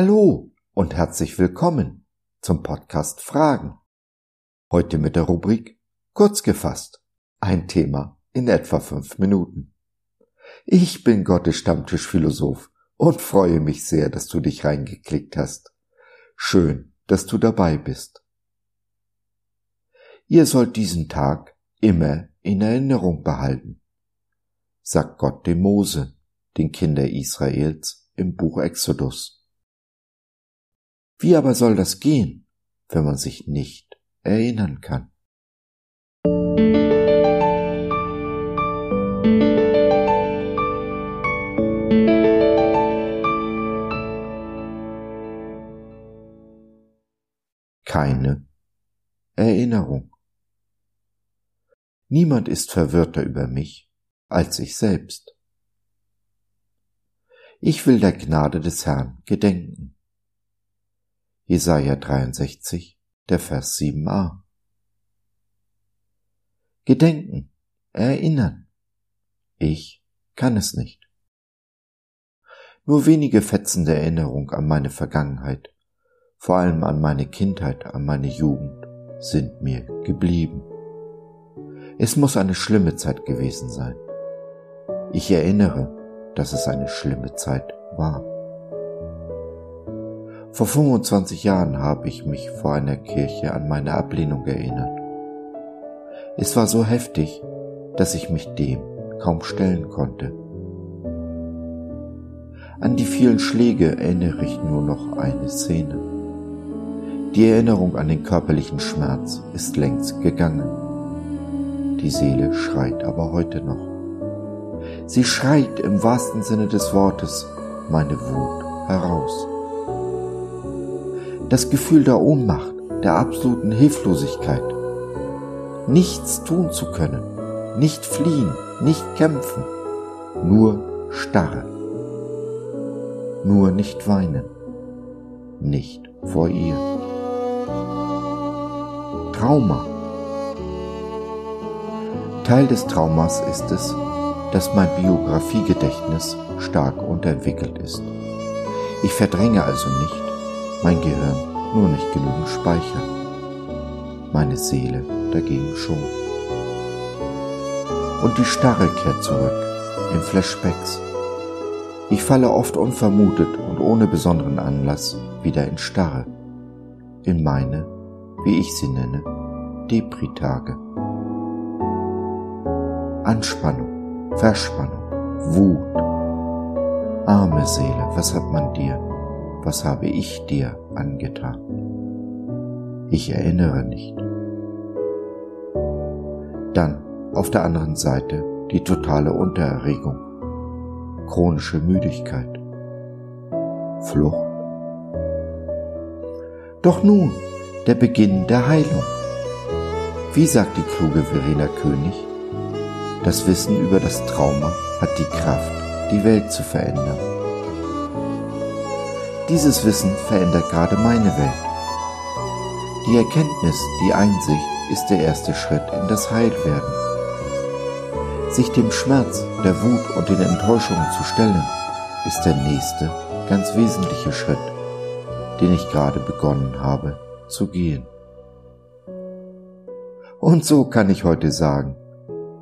Hallo und herzlich willkommen zum Podcast Fragen. Heute mit der Rubrik Kurz gefasst. Ein Thema in etwa fünf Minuten. Ich bin Gottes Stammtischphilosoph und freue mich sehr, dass du dich reingeklickt hast. Schön, dass du dabei bist. Ihr sollt diesen Tag immer in Erinnerung behalten, sagt Gott dem Mose, den Kinder Israels im Buch Exodus. Wie aber soll das gehen, wenn man sich nicht erinnern kann? Keine Erinnerung. Niemand ist verwirrter über mich als ich selbst. Ich will der Gnade des Herrn gedenken. Jesaja 63, der Vers 7a. Gedenken, erinnern. Ich kann es nicht. Nur wenige Fetzen der Erinnerung an meine Vergangenheit, vor allem an meine Kindheit, an meine Jugend, sind mir geblieben. Es muss eine schlimme Zeit gewesen sein. Ich erinnere, dass es eine schlimme Zeit war. Vor 25 Jahren habe ich mich vor einer Kirche an meine Ablehnung erinnert. Es war so heftig, dass ich mich dem kaum stellen konnte. An die vielen Schläge erinnere ich nur noch eine Szene. Die Erinnerung an den körperlichen Schmerz ist längst gegangen. Die Seele schreit aber heute noch. Sie schreit im wahrsten Sinne des Wortes meine Wut heraus. Das Gefühl der Ohnmacht, der absoluten Hilflosigkeit, nichts tun zu können, nicht fliehen, nicht kämpfen, nur starre, nur nicht weinen, nicht vor ihr. Trauma Teil des Traumas ist es, dass mein Biografiegedächtnis stark unterentwickelt ist. Ich verdränge also nicht, mein Gehirn nur nicht genügend speichert. Meine Seele dagegen schon. Und die Starre kehrt zurück, in Flashbacks. Ich falle oft unvermutet und ohne besonderen Anlass wieder in Starre, in meine, wie ich sie nenne, Depri-Tage. Anspannung, Verspannung, Wut. Arme Seele, was hat man dir, was habe ich dir angetan? Ich erinnere nicht. Dann auf der anderen Seite die totale Untererregung, chronische Müdigkeit, Flucht. Doch nun der Beginn der Heilung. Wie sagt die kluge Verena König, das Wissen über das Trauma hat die Kraft, die Welt zu verändern. Dieses Wissen verändert gerade meine Welt. Die Erkenntnis, die Einsicht ist der erste Schritt in das Heilwerden. Sich dem Schmerz, der Wut und den Enttäuschungen zu stellen, ist der nächste, ganz wesentliche Schritt, den ich gerade begonnen habe zu gehen. Und so kann ich heute sagen,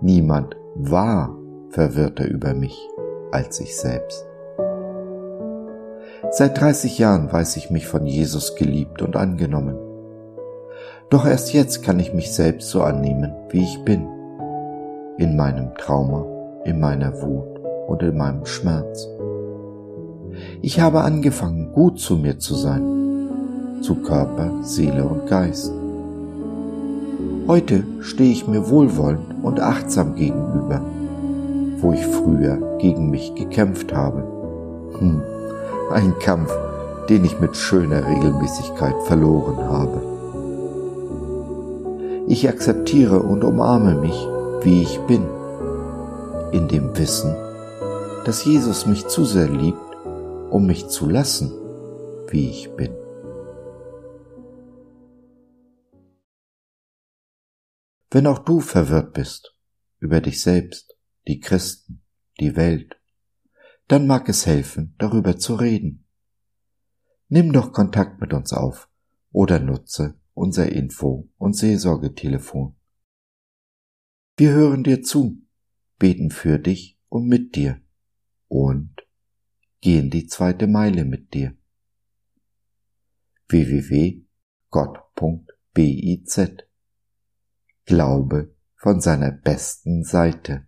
Niemand war verwirrter über mich als ich selbst. Seit 30 Jahren weiß ich mich von Jesus geliebt und angenommen. Doch erst jetzt kann ich mich selbst so annehmen, wie ich bin. In meinem Trauma, in meiner Wut und in meinem Schmerz. Ich habe angefangen, gut zu mir zu sein, zu Körper, Seele und Geist. Heute stehe ich mir wohlwollend und achtsam gegenüber, wo ich früher gegen mich gekämpft habe. Hm, ein Kampf, den ich mit schöner Regelmäßigkeit verloren habe. Ich akzeptiere und umarme mich, wie ich bin, in dem Wissen, dass Jesus mich zu sehr liebt, um mich zu lassen, wie ich bin. Wenn auch du verwirrt bist über dich selbst, die Christen, die Welt, dann mag es helfen, darüber zu reden. Nimm doch Kontakt mit uns auf oder nutze unser Info- und Seelsorgetelefon. Wir hören dir zu, beten für dich und mit dir und gehen die zweite Meile mit dir. www.gott.biz Glaube von seiner besten Seite.